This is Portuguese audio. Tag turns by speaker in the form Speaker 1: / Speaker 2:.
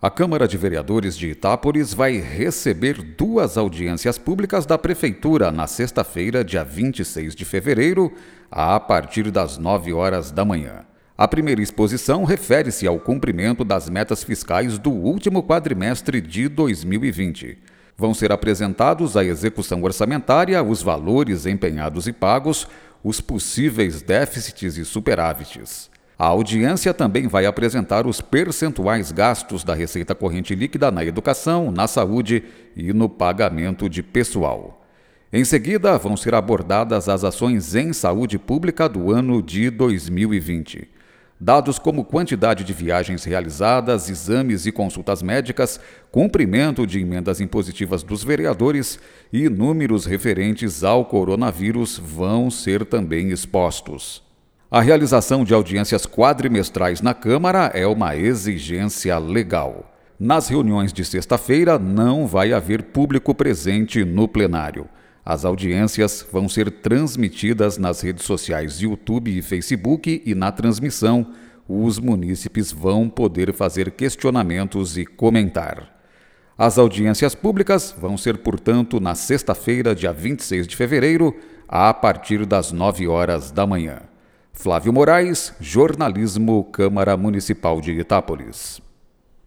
Speaker 1: A Câmara de Vereadores de Itápolis vai receber duas audiências públicas da Prefeitura na sexta-feira, dia 26 de fevereiro, a partir das 9 horas da manhã. A primeira exposição refere-se ao cumprimento das metas fiscais do último quadrimestre de 2020. Vão ser apresentados a execução orçamentária, os valores empenhados e pagos, os possíveis déficits e superávites. A audiência também vai apresentar os percentuais gastos da receita corrente líquida na educação, na saúde e no pagamento de pessoal. Em seguida, vão ser abordadas as ações em saúde pública do ano de 2020. Dados como quantidade de viagens realizadas, exames e consultas médicas, cumprimento de emendas impositivas dos vereadores e números referentes ao coronavírus vão ser também expostos. A realização de audiências quadrimestrais na Câmara é uma exigência legal. Nas reuniões de sexta-feira, não vai haver público presente no plenário. As audiências vão ser transmitidas nas redes sociais YouTube e Facebook e na transmissão, os munícipes vão poder fazer questionamentos e comentar. As audiências públicas vão ser, portanto, na sexta-feira, dia 26 de fevereiro, a partir das 9 horas da manhã. Flávio Moraes, Jornalismo, Câmara Municipal de Itápolis.